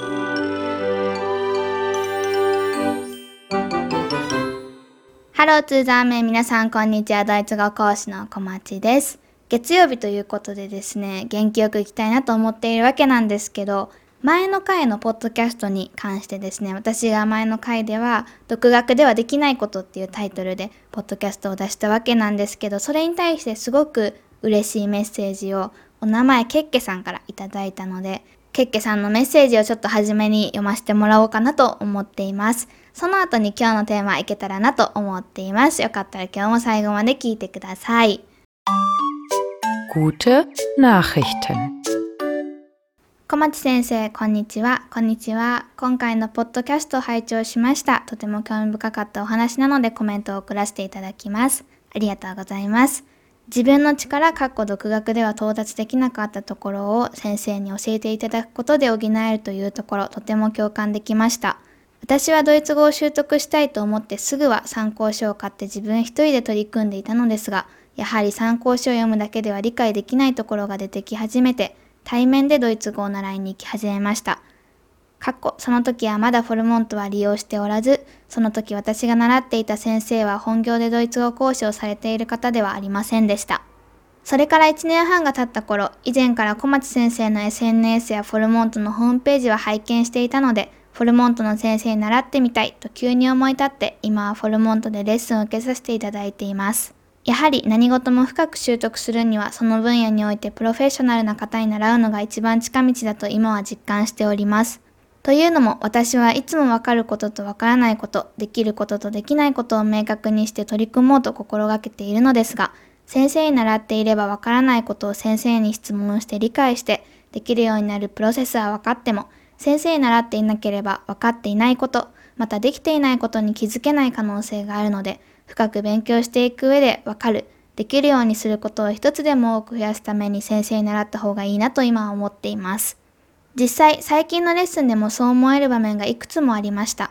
ハローツーザーメン皆さんこんにちは。ドイツ語講師の小町です。月曜日ということでですね元気よくいきたいなと思っているわけなんですけど前の回のポッドキャストに関してですね私が前の回では独学ではできないことっていうタイトルでポッドキャストを出したわけなんですけどそれに対してすごく嬉しいメッセージをお名前ケッケさんからいただいたのでケッケさんのメッセージをちょっと初めに読ませてもらおうかなと思っていますその後に今日のテーマいけたらなと思っていますよかったら今日も最後まで聞いてください Gute Nachrichten 小町先生、こんにちは。こんにちは。今回のポッドキャストを拝聴しました。とても興味深かったお話なのでコメントを送らせていただきます。ありがとうございます。自分の力、かっこ独学では到達できなかったところを先生に教えていただくことで補えるというところ、とても共感できました。私はドイツ語を習得したいと思ってすぐは参考書を買って自分一人で取り組んでいたのですが、やはり参考書を読むだけでは理解できないところが出てき始めて、対面でドイツ語を習いに行き始めました。かっこその時はまだフォルモントは利用しておらず、その時私が習っていた先生は本業でドイツ語講師をされている方ではありませんでした。それから1年半が経った頃、以前から小町先生の SNS やフォルモントのホームページは拝見していたので、フォルモントの先生に習ってみたいと急に思い立って、今はフォルモントでレッスンを受けさせていただいています。やはり何事も深く習得するにはその分野においてプロフェッショナルな方に習うのが一番近道だと今は実感しております。というのも私はいつもわかることとわからないこと、できることとできないことを明確にして取り組もうと心がけているのですが、先生に習っていればわからないことを先生に質問して理解してできるようになるプロセスは分かっても、先生に習っていなければ分かっていないこと、またできていないことに気づけない可能性があるので、深く勉強していく上でわかる、できるようにすることを一つでも多く増やすために先生に習った方がいいなと今は思っています。実際、最近のレッスンでもそう思える場面がいくつもありました。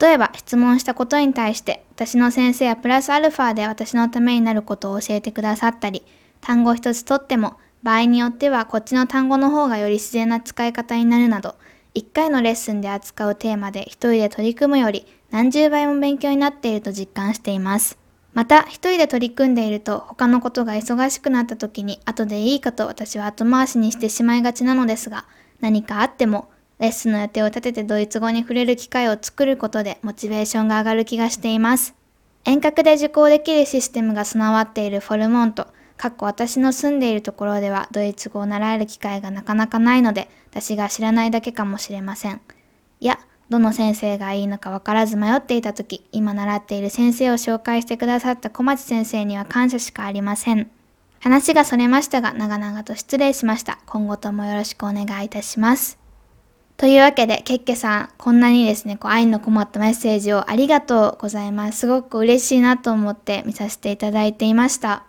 例えば、質問したことに対して、私の先生はプラスアルファで私のためになることを教えてくださったり、単語一つとっても、場合によってはこっちの単語の方がより自然な使い方になるなど、一回のレッスンで扱うテーマで一人で取り組むより何十倍も勉強になっていると実感しています。また、一人で取り組んでいると他のことが忙しくなった時に後でいいかと私は後回しにしてしまいがちなのですが、何かあってもレッスンの予定を立ててドイツ語に触れる機会を作ることでモチベーションが上がる気がしています。遠隔で受講できるシステムが備わっているフォルモント、かっこ私の住んでいるところではドイツ語を習える機会がなかなかないので、私が知らないだけかもしれません。いや、どの先生がいいのか分からず迷っていた時、今習っている先生を紹介してくださった小町先生には感謝しかありません。話がそれましたが、長々と失礼しました。今後ともよろしくお願いいたします。というわけで、ケッケさん、こんなにですね、こう愛のこもったメッセージをありがとうございます。すごく嬉しいなと思って見させていただいていました。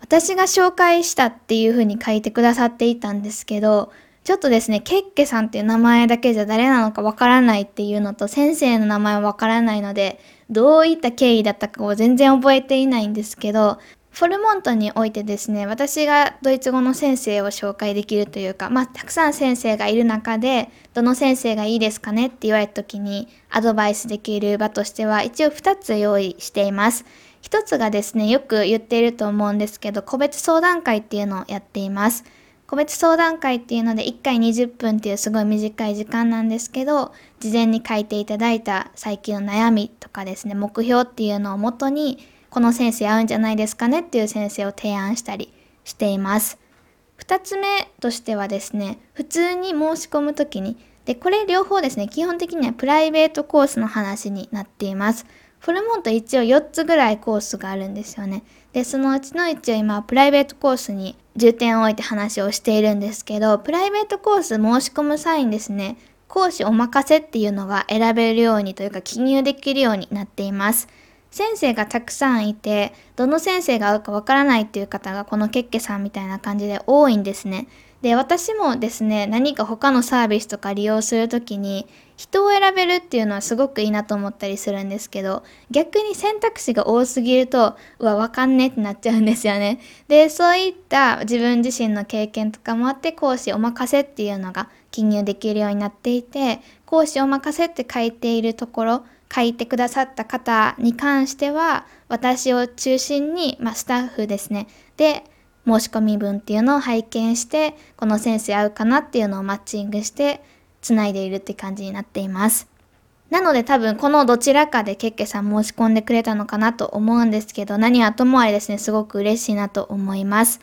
私が紹介したっていう風に書いてくださっていたんですけど、ちょっとですね、ケッケさんっていう名前だけじゃ誰なのかわからないっていうのと、先生の名前はわからないので、どういった経緯だったかを全然覚えていないんですけど、フォルモントにおいてですね、私がドイツ語の先生を紹介できるというか、まあ、たくさん先生がいる中で、どの先生がいいですかねって言われた時に、アドバイスできる場としては、一応2つ用意しています。一つがですね、よく言っていると思うんですけど、個別相談会っていうのをやっています。個別相談会っていうので1回20分っていうすごい短い時間なんですけど事前に書いていただいた最近の悩みとかですね目標っていうのをもとにこの先生合うんじゃないですかねっていう先生を提案したりしています。2つ目としてはですね普通に申し込む時にでこれ両方ですね基本的にはプライベートコースの話になっています。フォルモント一応4つぐらいコースがあるんですよね。で、そのうちの一応今、プライベートコースに重点を置いて話をしているんですけど、プライベートコース申し込む際にですね、講師お任せっていうのが選べるようにというか記入できるようになっています。先生がたくさんいて、どの先生が合うかわからないっていう方がこのケッケさんみたいな感じで多いんですね。で、私もですね、何か他のサービスとか利用するときに、人を選べるっていうのはすごくいいなと思ったりするんですけど逆に選択肢が多すぎるとうわわかんねってなっちゃうんですよねでそういった自分自身の経験とかもあって講師お任せっていうのが記入できるようになっていて講師お任せって書いているところ書いてくださった方に関しては私を中心に、まあ、スタッフですねで申し込み文っていうのを拝見してこの先生合うかなっていうのをマッチングしてつないでいるって感じになっています。なので多分このどちらかでケッケさん申し込んでくれたのかなと思うんですけど何はともあれですねすごく嬉しいなと思います。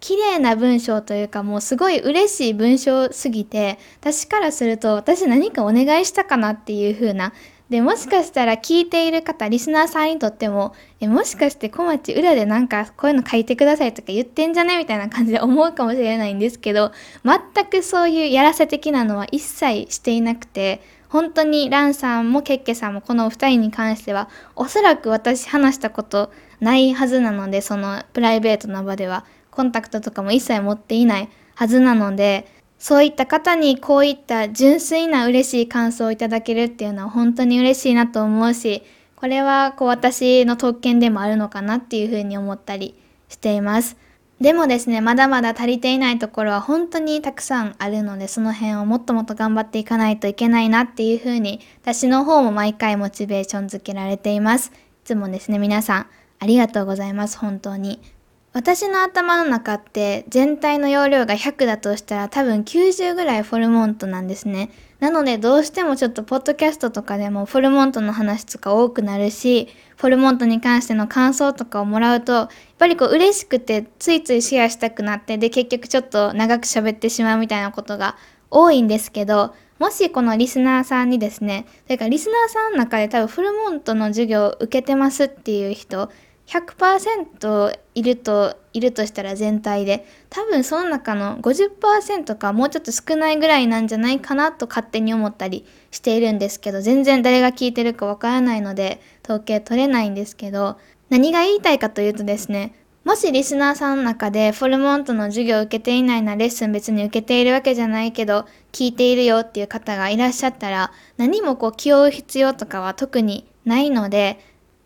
綺麗な文章というかもうすごい嬉しい文章すぎて私からすると私何かお願いしたかなっていう風なでもしかしたら聞いている方リスナーさんにとってもえもしかして小町裏でなんかこういうの書いてくださいとか言ってんじゃねみたいな感じで思うかもしれないんですけど全くそういうやらせ的なのは一切していなくて本当にランさんもケッケさんもこのお二人に関してはおそらく私話したことないはずなのでそのプライベートな場ではコンタクトとかも一切持っていないはずなのでそういった方にこういった純粋な嬉しい感想をいただけるっていうのは本当に嬉しいなと思うし、これはこう私の特権でもあるのかなっていうふうに思ったりしています。でもですね、まだまだ足りていないところは本当にたくさんあるので、その辺をもっともっと頑張っていかないといけないなっていうふうに、私の方も毎回モチベーションづけられています。いつもですね、皆さんありがとうございます、本当に。私の頭の中って全体の容量が100だとしたら多分90ぐらいフォルモントなんですね。なのでどうしてもちょっとポッドキャストとかでもフォルモントの話とか多くなるし、フォルモントに関しての感想とかをもらうと、やっぱりこう嬉しくてついついシェアしたくなって、で結局ちょっと長く喋ってしまうみたいなことが多いんですけど、もしこのリスナーさんにですね、それかリスナーさんの中で多分フォルモントの授業を受けてますっていう人、100%いるといるとしたら全体で多分その中の50%かもうちょっと少ないぐらいなんじゃないかなと勝手に思ったりしているんですけど全然誰が聞いてるかわからないので統計取れないんですけど何が言いたいかというとですねもしリスナーさんの中でフォルモントの授業を受けていないなレッスン別に受けているわけじゃないけど聞いているよっていう方がいらっしゃったら何もこう気負う必要とかは特にないので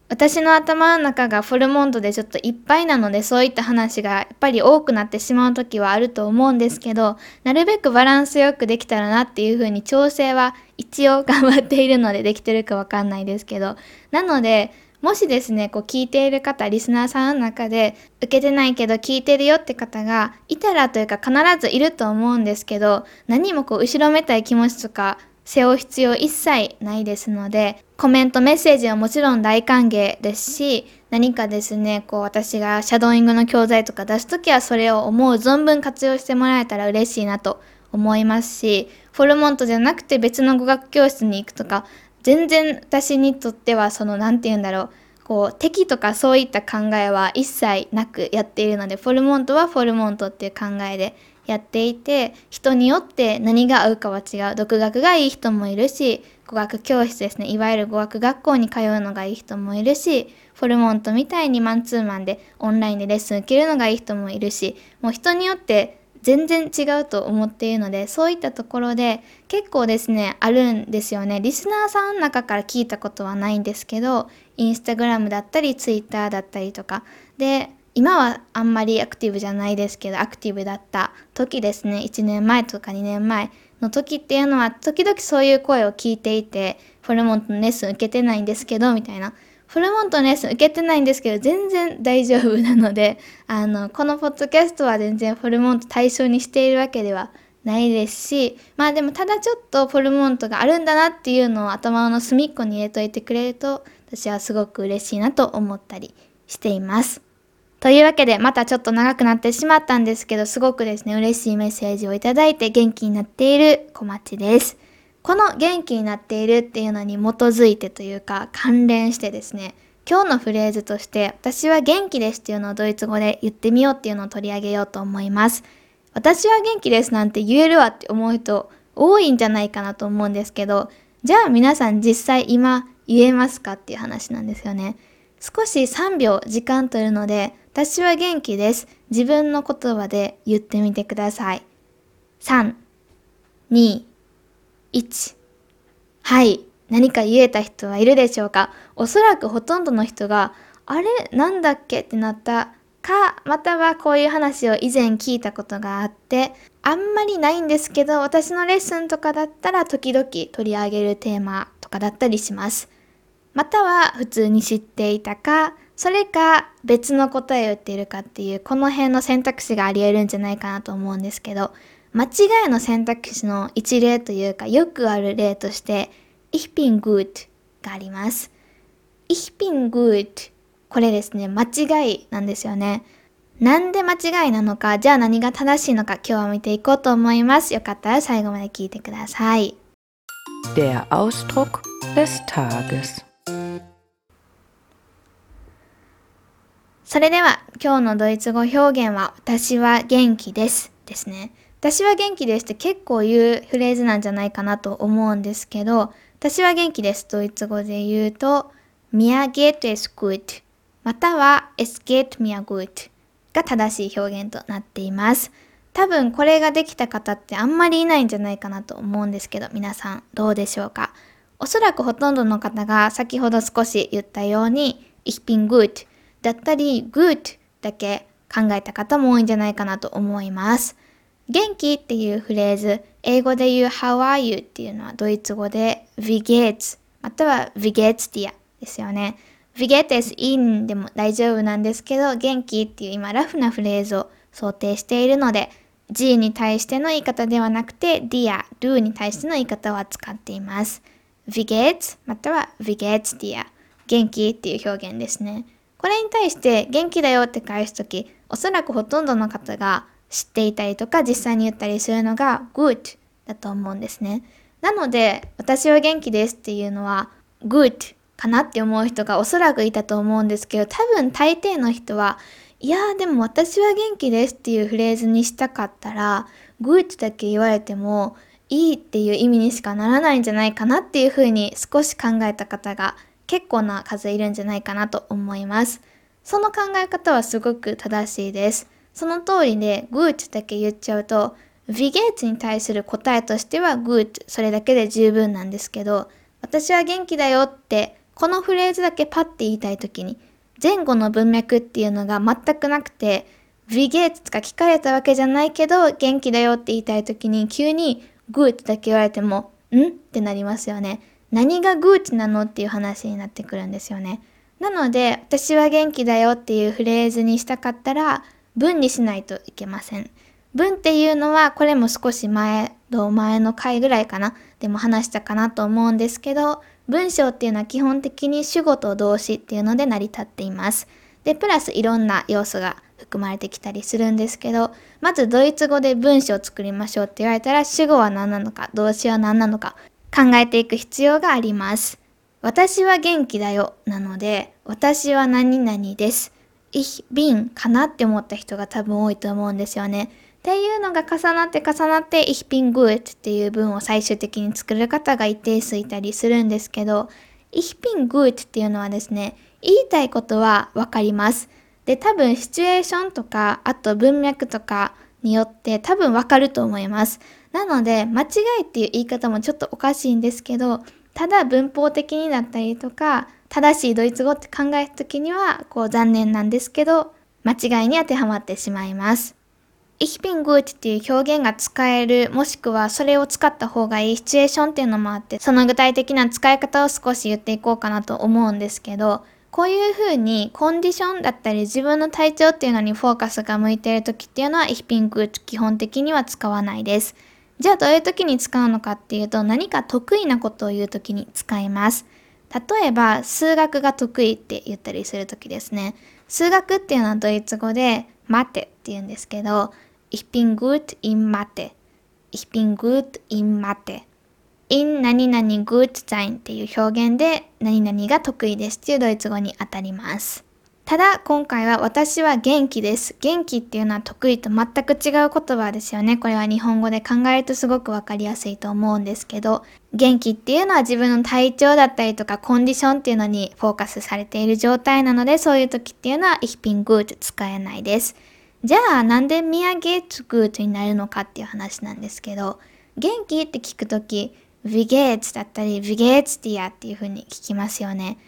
私の頭の中がフォルモンドでちょっといっぱいなのでそういった話がやっぱり多くなってしまう時はあると思うんですけどなるべくバランスよくできたらなっていうふうに調整は一応頑張っているのでできてるかわかんないですけどなのでもしですね、こう聞いている方、リスナーさんの中で受けてないけど聞いてるよって方がいたらというか必ずいると思うんですけど何もこう後ろめたい気持ちとか背負う必要一切ないですので、コメント、メッセージはもちろん大歓迎ですし、何かですね、こう私がシャドーイングの教材とか出すときはそれを思う存分活用してもらえたら嬉しいなと思いますし、フォルモントじゃなくて別の語学教室に行くとか、全然私にとってはその何て言うんだろう、こう敵とかそういった考えは一切なくやっているのでフォルモントはフォルモントっていう考えでやっていて人によって何が合うかは違う。独学がいい人もいるし語学教室ですね。いわゆる語学学校に通うのがいい人もいるしフォルモントみたいにマンツーマンでオンラインでレッスン受けるのがいい人もいるしもう人によって全然違うと思っているのでそういったところで結構ですねあるんですよね。リスナーさんの中から聞いたことはないんですけどインスタグラムだったりツイッターだったりとか。で今はあんまりアクティブじゃないですけどアクティブだった時ですね1年前とか2年前の時っていうのは時々そういう声を聞いていてフォルモントのレッスン受けてないんですけどみたいなフォルモントのレッスン受けてないんですけど全然大丈夫なので あのこのポッドキャストは全然フォルモント対象にしているわけではないですしまあでもただちょっとフォルモントがあるんだなっていうのを頭の隅っこに入れといてくれると私はすごく嬉しいなと思ったりしています。というわけでまたちょっと長くなってしまったんですけどすごくですね嬉しいメッセージをいただいて元気になっている小町です。この元気になっているっていうのに基づいてというか関連してですね今日のフレーズとして私は元気ですっていうのをドイツ語で言ってみようっていうのを取り上げようと思います。私は元気ですなんて言えるわって思う人多いんじゃないかなと思うんですけどじゃあ皆さん実際今言えますかっていう話なんですよね。少し3秒時間取るので私は元気です。自分の言葉で言ってみてください。3、2、1。はい。何か言えた人はいるでしょうか？おそらくほとんどの人が、あれ？なんだっけ？ってなったか、またはこういう話を以前聞いたことがあって、あんまりないんですけど、私のレッスンとかだったら時々取り上げるテーマとかだったりします。または普通に知っていたか、それか別の答えを言っているかっていうこの辺の選択肢があり得るんじゃないかなと思うんですけど、間違いの選択肢の一例というかよくある例として、Ich bin gut があります。Ich bin gut これですね、間違いなんですよね。なんで間違いなのか、じゃあ何が正しいのか今日は見ていこうと思います。よかったら最後まで聞いてください。Der Ausdruck des Tages それでは今日のドイツ語表現は私は元気ですですね。私は元気ですって結構言うフレーズなんじゃないかなと思うんですけど、私は元気です。ドイツ語で言うと、mir geht es gut または es geht mir gut が正しい表現となっています。多分これができた方ってあんまりいないんじゃないかなと思うんですけど、皆さんどうでしょうかおそらくほとんどの方が先ほど少し言ったように、ich bin gut だったり good だけ考えた方も多いんじゃないかなと思います。元気っていうフレーズ、英語で言う How are you っていうのはドイツ語で Wie geht's または Wie geht's dir ですよね。Wie geht es in でも大丈夫なんですけど、元気っていう今ラフなフレーズを想定しているので、G に対しての言い方ではなくて Dia、Do に対しての言い方を使っています。Wie geht's または Wie geht's dir 元気っていう表現ですね。これに対して元気だよって返すとき、おそらくほとんどの方が知っていたりとか実際に言ったりするのが good だと思うんですね。なので、私は元気ですっていうのは good かなって思う人がおそらくいたと思うんですけど、多分大抵の人は、いやでも私は元気ですっていうフレーズにしたかったら、good だけ言われてもいいっていう意味にしかならないんじゃないかなっていうふうに少し考えた方が結構な数いるんじゃないかなと思います。その考え方はすごく正しいです。その通りで good だけ言っちゃうと v ゲーツに対する答えとしては good それだけで十分なんですけど私は元気だよってこのフレーズだけパッて言いたい時に前後の文脈っていうのが全くなくて v ゲーツとか聞かれたわけじゃないけど元気だよって言いたい時に急に good だけ言われてもん？ってなりますよね。何がグーチなのっていう話になってくるんですよね。なので、私は元気だよっていうフレーズにしたかったら、文にしないといけません。文っていうのは、これも少し前、前の回ぐらいかな、でも話したかなと思うんですけど、文章っていうのは基本的に主語と動詞っていうので成り立っています。で、プラスいろんな要素が含まれてきたりするんですけど、まずドイツ語で文章を作りましょうって言われたら、主語は何なのか、動詞は何なのか、考えていく必要があります。私は元気だよ。なので、私は何々です。ich bin かなって思った人が多分多いと思うんですよね。っていうのが重なって重なって ich bin gut っていう文を最終的に作る方が一定数いたりするんですけど、ich bin gut っていうのはですね、言いたいことはわかります。で、多分シチュエーションとか、あと文脈とかによって多分わかると思います。なので、間違いっていう言い方もちょっとおかしいんですけど、ただ文法的になったりとか、正しいドイツ語って考えた時には、こう残念なんですけど、間違いに当てはまってしまいます。Ich bin gut っていう表現が使える、もしくはそれを使った方がいいシチュエーションっていうのもあって、その具体的な使い方を少し言っていこうかなと思うんですけど、こういうふうにコンディションだったり自分の体調っていうのにフォーカスが向いている時っていうのは Ich bin gut 基本的には使わないです。じゃあどういう時に使うのかっていうと何か得意なことを言う時に使います。例えば数学が得意って言ったりする時ですね。数学っていうのはドイツ語で待てって言うんですけど Ich bin gut in Mathe Ich bin gut in Mathe in 何々 gut sein っていう表現で何々が得意ですっていうドイツ語にあたります。ただ今回は私は元気です。元気っていうのは得意と全く違う言葉ですよね。これは日本語で考えるとすごくわかりやすいと思うんですけど、元気っていうのは自分の体調だったりとかコンディションっていうのにフォーカスされている状態なので、そういう時っていうのは Ich bin gut 使えないです。じゃあなんで Mir geht's gut になるのかっていう話なんですけど、元気って聞くとき、Wie geht's だったり Wie geht's dir っていう風に聞きますよね。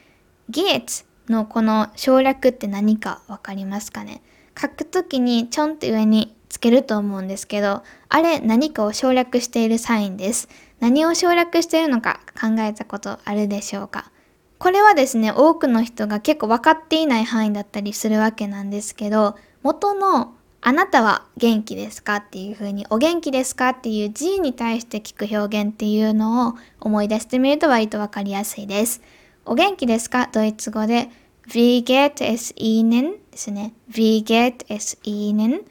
geht's のこの省略って何かわかりますかね？書くときにちょんって上につけると思うんですけど、あれ何かを省略しているサインです。何を省略しているのか考えたことあるでしょうか？これはですね、多くの人が結構分かっていない範囲だったりするわけなんですけど、元のあなたは元気ですかっていう風に、お元気ですかっていう G に対して聞く表現っていうのを思い出してみると割と分かりやすいです。お元気ですか？ドイツ語で Wie geht es Ihnen? ですね。Wie geht es Ihnen?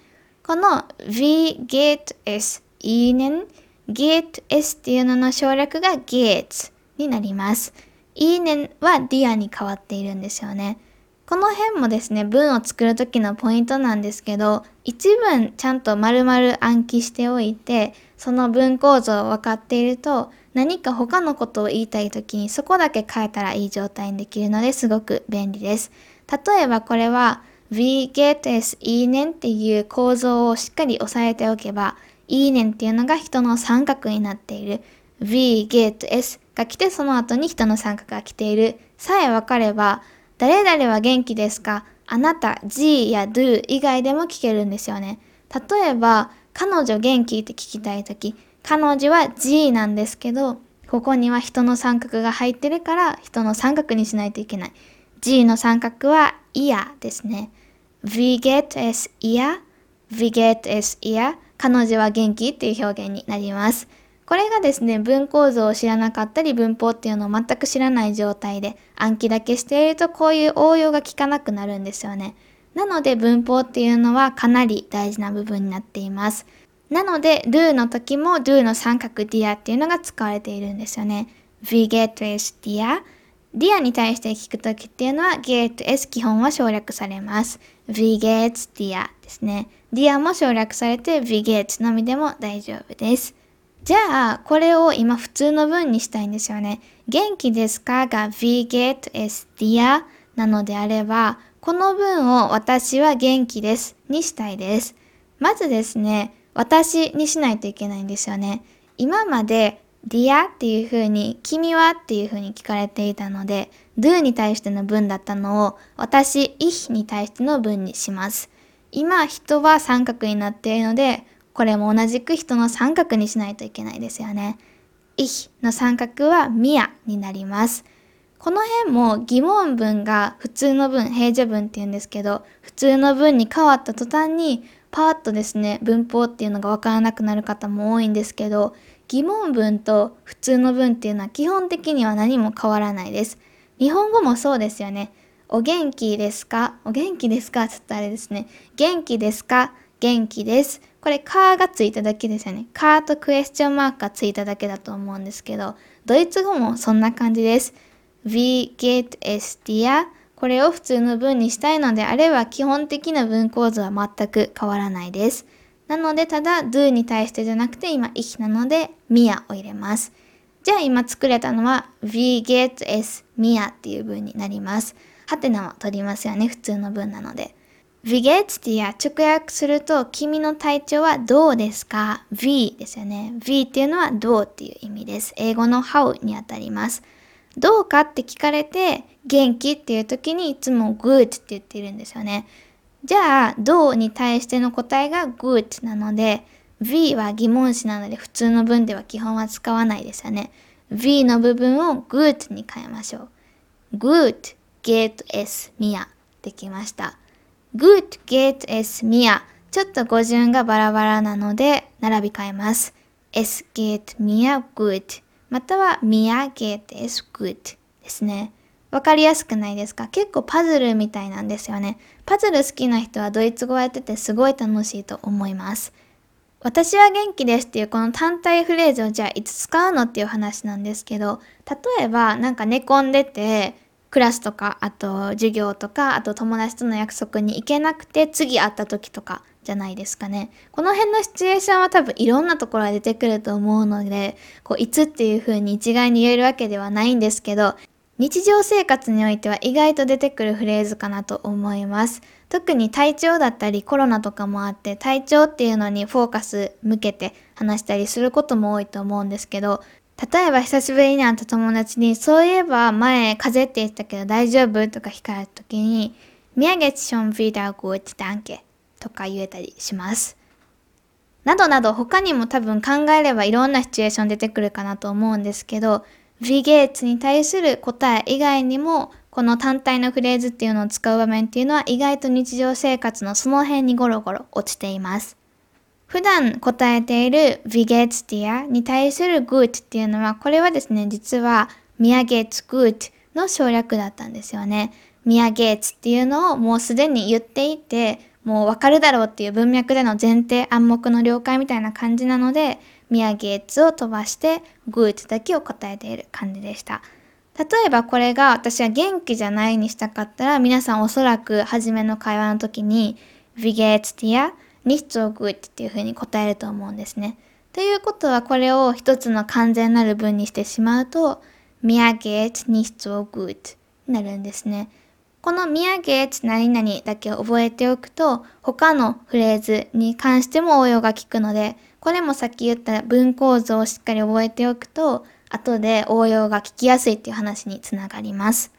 この Wie geht es Ihnen? get es っていうのの省略が gets になります。Ihnen は dear に変わっているんですよね。この辺もですね、文を作る時のポイントなんですけど、一文ちゃんと丸々暗記しておいて、その文構造を分かっていると、何か他のことを言いたい時にそこだけ変えたらいい状態にできるのですごく便利です。例えばこれは We get es いいねんっていう構造をしっかり押さえておけば、いいねんっていうのが人の三角になっている。We get S が来てその後に人の三角が来ている。さえ分かれば、誰々は元気ですかあなた、G や Do 以外でも聞けるんですよね。例えば、彼女元気？って聞きたいとき、彼女は G なんですけど、ここには人の三角が入ってるから人の三角にしないといけない。G の三角は ear ですね。We get s ear, we get s ear 彼女は元気っていう表現になります。これがですね、文構造を知らなかったり文法っていうのを全く知らない状態で暗記だけしているとこういう応用が効かなくなるんですよね。なので文法っていうのはかなり大事な部分になっています。なので、do の時も do の三角 dear っていうのが使われているんですよね。we get is dear。dear に対して聞く時っていうのは get s 基本は省略されます。we get dear ですね。dear も省略されて we get のみでも大丈夫です。じゃあ、これを今普通の文にしたいんですよね。元気ですかが we get is dear なのであれば、この文を私は元気ですにしたいです。まずですね、私にしないといけないんですよね。今まで dear っていう風に君はっていう風に聞かれていたので do に対しての文だったのを私 ich に対しての文にします。今人は三角になっているのでこれも同じく人の三角にしないといけないですよね。ich の三角は mia になります。この辺も疑問文が普通の文、平常文って言うんですけど、普通の文に変わった途端にパーッとですね、文法っていうのがわからなくなる方も多いんですけど、疑問文と普通の文っていうのは基本的には何も変わらないです。日本語もそうですよね。お元気ですか？お元気ですかつったあれですね。元気ですか？元気です。これ、カーがついただけですよね。カーとクエスチョンマークがついただけだと思うんですけど、ドイツ語もそんな感じです。We get es dir これを普通の文にしたいのであれば基本的な文構図は全く変わらないです。なのでただ do に対してじゃなくて今 ich なので mia を入れます。じゃあ今作れたのは we get s mia っていう文になります。ハテナは取りますよね、普通の文なので。We get ってや直訳すると君の体調はどうですか ?V ですよね。V っていうのはどうっていう意味です。英語の how にあたります。どうかって聞かれて元気っていう時にいつも good って言ってるんですよね。じゃあ、どうに対しての答えが good なので、V は疑問詞なので普通の文では基本は使わないですよね。V の部分を good に変えましょう。good, get, s, mia できました。good, get, s, mia ちょっと語順がバラバラなので並び替えます。s, get, mia, good または mia, get, s, good ですね。わかりやすくないですか？結構パズルみたいなんですよね。パズル好きな人はドイツ語やっててすごい楽しいと思います。私は元気ですっていうこの単体フレーズをじゃあいつ使うのっていう話なんですけど、例えばなんか寝込んでて、クラスとか、あと授業とか、あと友達との約束に行けなくて次会った時とかじゃないですかね。この辺のシチュエーションは多分いろんなところが出てくると思うので、こういつっていう風に一概に言えるわけではないんですけど、日常生活においては意外と出てくるフレーズかなと思います。特に体調だったりコロナとかもあって体調っていうのにフォーカス向けて話したりすることも多いと思うんですけど例えば久しぶりに会った友達に、そういえば前風邪って言ったけど大丈夫とか聞かれた時に、Mir geht's schon wieder gut, danke とか言えたりします。などなど他にも多分考えればいろんなシチュエーション出てくるかなと思うんですけど、Wie geht's に対する答え以外にも、この単体のフレーズっていうのを使う場面っていうのは意外と日常生活のその辺にゴロゴロ落ちています。普段答えている Wie geht's dir に対する Gut っていうのは、これはですね、実は Mir geht's gut の省略だったんですよね。Mir geht's っていうのをもうすでに言っていて、もうわかるだろうっていう文脈での前提暗黙の了解みたいな感じなので、Mir geht's を飛ばして Gut だけを答えている感じでした。例えばこれが私は元気じゃないにしたかったら、皆さんおそらく初めの会話の時に Wie geht's dir? Nicht so gut っていう風に答えると思うんですね。ということはこれを一つの完全なる文にしてしまうと mir geht nicht so gut になるんですね。この mir geht 何々だけ覚えておくと他のフレーズに関しても応用が効くのでこれもさっき言った文構造をしっかり覚えておくと後で応用が効きやすいっていう話につながります。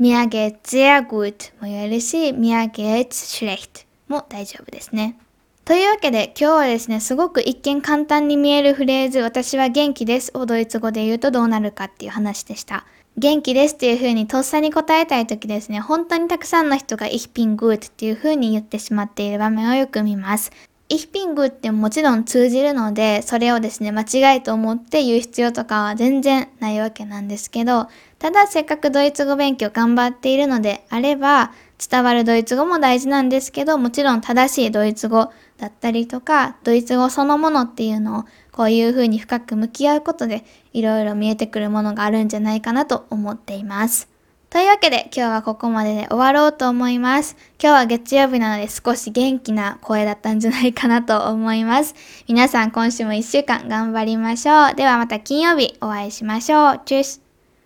mir geht sehr gut も言えるし mir geht schlecht も大丈夫ですね。というわけで今日はですね、すごく一見簡単に見えるフレーズ、私は元気ですをドイツ語で言うとどうなるかっていう話でした。元気ですっていう風にとっさに答えたい時ですね、本当にたくさんの人が Ich bin gut っていう風に言ってしまっている場面をよく見ます。Ich bin gut ってもちろん通じるので、それをですね、間違いと思って言う必要とかは全然ないわけなんですけど、ただせっかくドイツ語勉強頑張っているのであれば、伝わるドイツ語も大事なんですけど、もちろん正しいドイツ語だったりとか、ドイツ語そのものっていうのをこういうふうに深く向き合うことで、いろいろ見えてくるものがあるんじゃないかなと思っています。というわけで今日はここまでで終わろうと思います。今日は月曜日なので少し元気な声だったんじゃないかなと思います。皆さん今週も一週間頑張りましょう。ではまた金曜日お会いしましょう。チュース